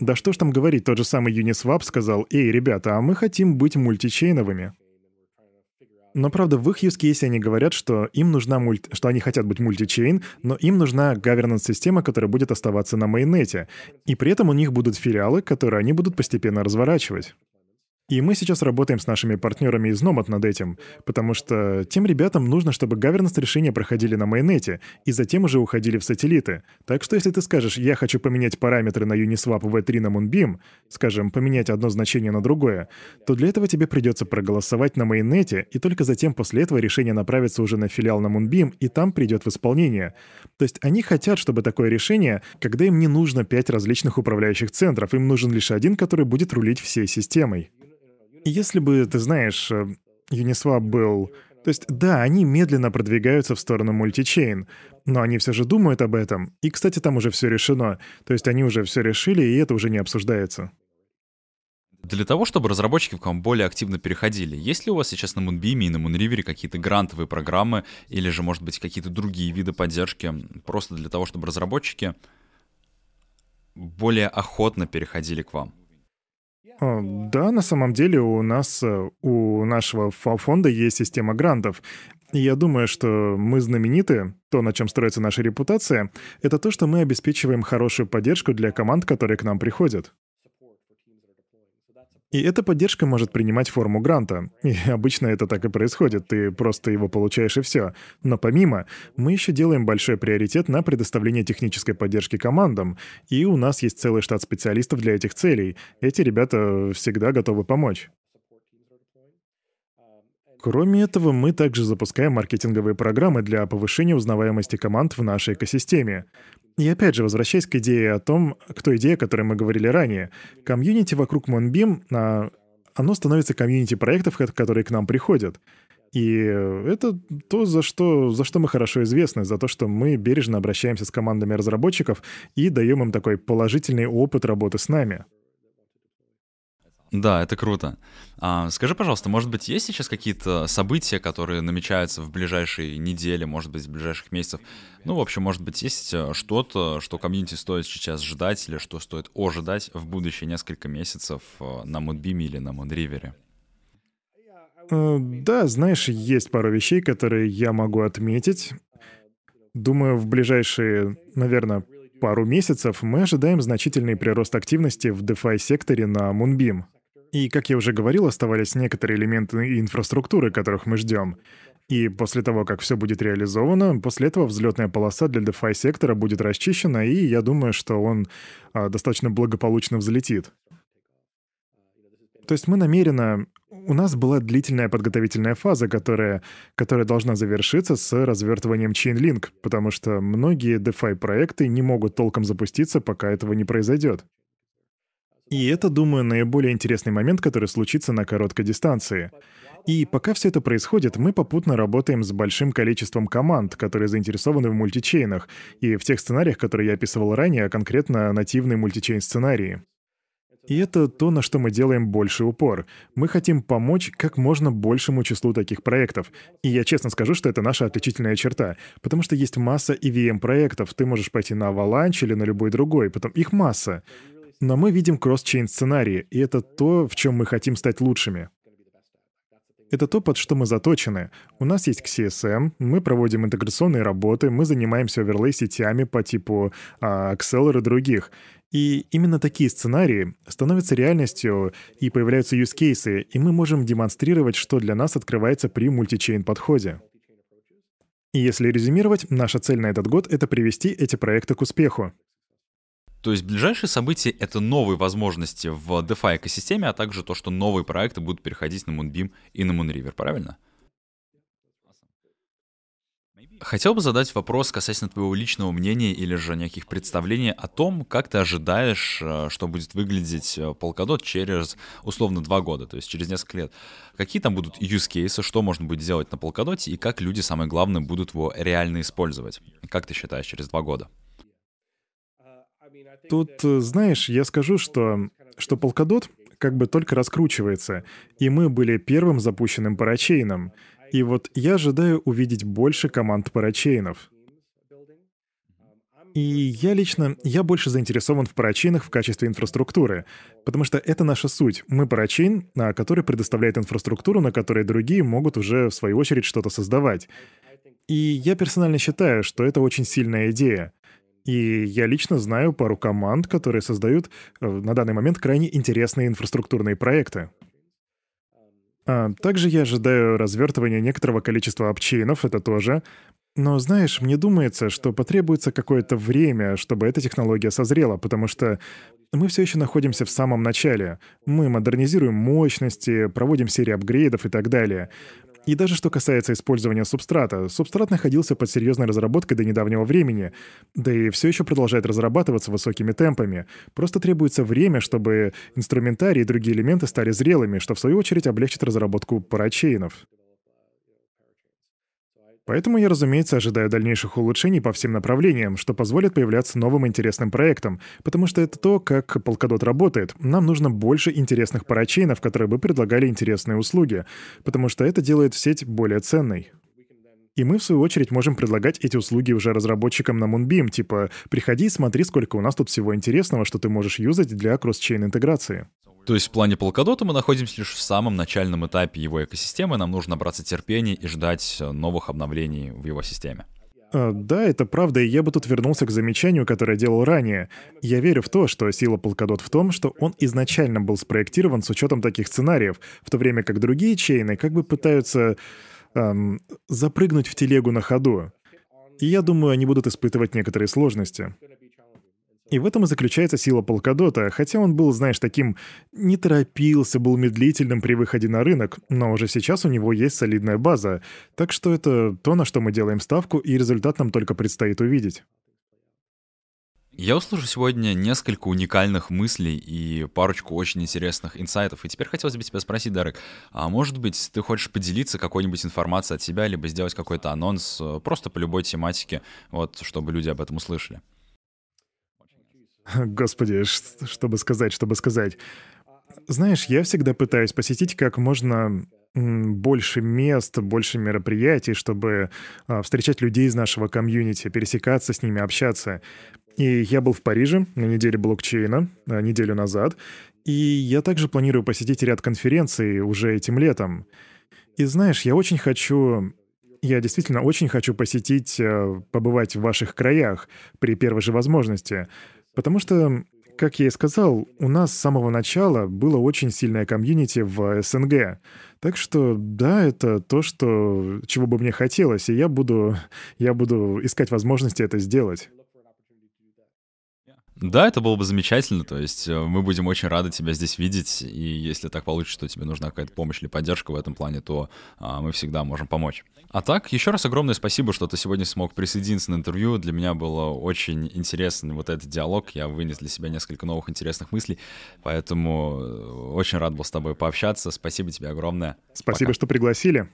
Да что ж там говорить, тот же самый Uniswap сказал, «Эй, ребята, а мы хотим быть мультичейновыми». Но правда, в их use case они говорят, что им нужна мульт... что они хотят быть мультичейн, но им нужна governance-система, которая будет оставаться на мейннете. И при этом у них будут филиалы, которые они будут постепенно разворачивать. И мы сейчас работаем с нашими партнерами из Nomad над этим, потому что тем ребятам нужно, чтобы governance решения проходили на майонете и затем уже уходили в сателлиты. Так что если ты скажешь, я хочу поменять параметры на Uniswap V3 на Moonbeam, скажем, поменять одно значение на другое, то для этого тебе придется проголосовать на майонете, и только затем после этого решение направится уже на филиал на Moonbeam, и там придет в исполнение. То есть они хотят, чтобы такое решение, когда им не нужно пять различных управляющих центров, им нужен лишь один, который будет рулить всей системой. Если бы, ты знаешь, э, Uniswap был... То есть, да, они медленно продвигаются в сторону мультичейн, но они все же думают об этом. И, кстати, там уже все решено. То есть они уже все решили, и это уже не обсуждается. Для того, чтобы разработчики к вам более активно переходили, есть ли у вас сейчас на Moonbeam и на Moonriver какие-то грантовые программы или же, может быть, какие-то другие виды поддержки, просто для того, чтобы разработчики более охотно переходили к вам? А, да, на самом деле у нас, э, у нашего фонда есть система грантов. И я думаю, что мы знамениты, то, на чем строится наша репутация, это то, что мы обеспечиваем хорошую поддержку для команд, которые к нам приходят. И эта поддержка может принимать форму гранта. И обычно это так и происходит, ты просто его получаешь и все. Но помимо, мы еще делаем большой приоритет на предоставление технической поддержки командам, и у нас есть целый штат специалистов для этих целей. Эти ребята всегда готовы помочь. Кроме этого, мы также запускаем маркетинговые программы для повышения узнаваемости команд в нашей экосистеме. И опять же, возвращаясь к идее о том, к той идее, о которой мы говорили ранее, комьюнити вокруг Moonbeam, а, оно становится комьюнити проектов, которые к нам приходят. И это то, за что, за что мы хорошо известны, за то, что мы бережно обращаемся с командами разработчиков и даем им такой положительный опыт работы с нами. Да, это круто. А, скажи, пожалуйста, может быть, есть сейчас какие-то события, которые намечаются в ближайшие недели, может быть, в ближайших месяцев? Ну, в общем, может быть, есть э, что-то, что комьюнити стоит сейчас ждать или что стоит ожидать в будущие несколько месяцев э, на Мудбиме или на Мудривере? Э, да, знаешь, есть пару вещей, которые я могу отметить. Думаю, в ближайшие, наверное, пару месяцев мы ожидаем значительный прирост активности в DeFi-секторе на Moonbeam. И, как я уже говорил, оставались некоторые элементы инфраструктуры, которых мы ждем. И после того, как все будет реализовано, после этого взлетная полоса для DeFi сектора будет расчищена, и я думаю, что он а, достаточно благополучно взлетит. То есть мы намеренно... У нас была длительная подготовительная фаза, которая, которая должна завершиться с развертыванием Chainlink, потому что многие DeFi проекты не могут толком запуститься, пока этого не произойдет. И это, думаю, наиболее интересный момент, который случится на короткой дистанции. И пока все это происходит, мы попутно работаем с большим количеством команд, которые заинтересованы в мультичейнах, и в тех сценариях, которые я описывал ранее, а конкретно нативные мультичейн-сценарии. И это то, на что мы делаем больше упор. Мы хотим помочь как можно большему числу таких проектов. И я честно скажу, что это наша отличительная черта, потому что есть масса EVM-проектов. Ты можешь пойти на Avalanche или на любой другой, потом их масса. Но мы видим кросс-чейн сценарии, и это то, в чем мы хотим стать лучшими. Это то, под что мы заточены. У нас есть CSM, мы проводим интеграционные работы, мы занимаемся оверлей-сетями по типу а, Acceler и других. И именно такие сценарии становятся реальностью, и появляются cases, и мы можем демонстрировать, что для нас открывается при мультичейн подходе. И если резюмировать, наша цель на этот год — это привести эти проекты к успеху. То есть ближайшие события — это новые возможности в DeFi экосистеме, а также то, что новые проекты будут переходить на Moonbeam и на Moonriver, правильно? Хотел бы задать вопрос касательно твоего личного мнения или же неких представлений о том, как ты ожидаешь, э, что будет выглядеть э, Polkadot через, условно, два года, то есть через несколько лет. Какие там будут use cases, что можно будет делать на Polkadot и как люди, самое главное, будут его реально использовать? Как ты считаешь, через два года? Тут, э, знаешь, я скажу, что, что Polkadot как бы только раскручивается, и мы были первым запущенным парачейном. И вот я ожидаю увидеть больше команд парачейнов. И я лично, я больше заинтересован в парачейнах в качестве инфраструктуры, потому что это наша суть. Мы парачейн, а, который предоставляет инфраструктуру, на которой другие могут уже в свою очередь что-то создавать. И я персонально считаю, что это очень сильная идея. И я лично знаю пару команд, которые создают э, на данный момент крайне интересные инфраструктурные проекты. А также я ожидаю развертывания некоторого количества апчейнов, это тоже. Но знаешь, мне думается, что потребуется какое-то время, чтобы эта технология созрела, потому что мы все еще находимся в самом начале. Мы модернизируем мощности, проводим серии апгрейдов и так далее. И даже что касается использования субстрата, субстрат находился под серьезной разработкой до недавнего времени, да и все еще продолжает разрабатываться высокими темпами. Просто требуется время, чтобы инструментарий и другие элементы стали зрелыми, что в свою очередь облегчит разработку парачейнов. Поэтому я, разумеется, ожидаю дальнейших улучшений по всем направлениям, что позволит появляться новым интересным проектам, потому что это то, как Polkadot работает. Нам нужно больше интересных парачейнов, которые бы предлагали интересные услуги, потому что это делает сеть более ценной. И мы, в свою очередь, можем предлагать эти услуги уже разработчикам на Moonbeam, типа «приходи и смотри, сколько у нас тут всего интересного, что ты можешь юзать для кросс-чейн интеграции». То есть в плане Polkadot мы находимся лишь в самом начальном этапе его экосистемы, нам нужно набраться терпения и ждать новых обновлений в его системе. А, да, это правда, и я бы тут вернулся к замечанию, которое делал ранее. Я верю в то, что сила Polkadot в том, что он изначально был спроектирован с учетом таких сценариев, в то время как другие чейны как бы пытаются эм, запрыгнуть в телегу на ходу. И я думаю, они будут испытывать некоторые сложности. И в этом и заключается сила Полкадота, хотя он был, знаешь, таким... не торопился, был медлительным при выходе на рынок, но уже сейчас у него есть солидная база. Так что это то, на что мы делаем ставку, и результат нам только предстоит увидеть. Я услышал сегодня несколько уникальных мыслей и парочку очень интересных инсайтов. И теперь хотелось бы тебя спросить, Дарек, а может быть, ты хочешь поделиться какой-нибудь информацией от себя, либо сделать какой-то анонс э, просто по любой тематике, вот, чтобы люди об этом услышали? Господи, что бы сказать, что бы сказать. Знаешь, я всегда пытаюсь посетить как можно больше мест, больше мероприятий, чтобы а, встречать людей из нашего комьюнити, пересекаться с ними, общаться. И я был в Париже на неделе блокчейна, а, неделю назад, и я также планирую посетить ряд конференций уже этим летом. И знаешь, я очень хочу я действительно очень хочу посетить, а, побывать в ваших краях при первой же возможности. Потому что, как я и сказал, у нас с самого начала было очень сильное комьюнити в СНГ. Так что да, это то, что, чего бы мне хотелось, и я буду, я буду искать возможности это сделать. Да, это было бы замечательно, то есть э, мы будем очень рады тебя здесь видеть, и если так получится, что тебе нужна какая-то помощь или поддержка в этом плане, то а, мы всегда можем помочь. А так, еще раз огромное спасибо, что ты сегодня смог присоединиться на интервью. Для меня было очень интересно вот этот диалог. Я вынес для себя несколько новых интересных мыслей, поэтому э, очень рад был с тобой пообщаться. Спасибо тебе огромное. Спасибо, Пока. что пригласили.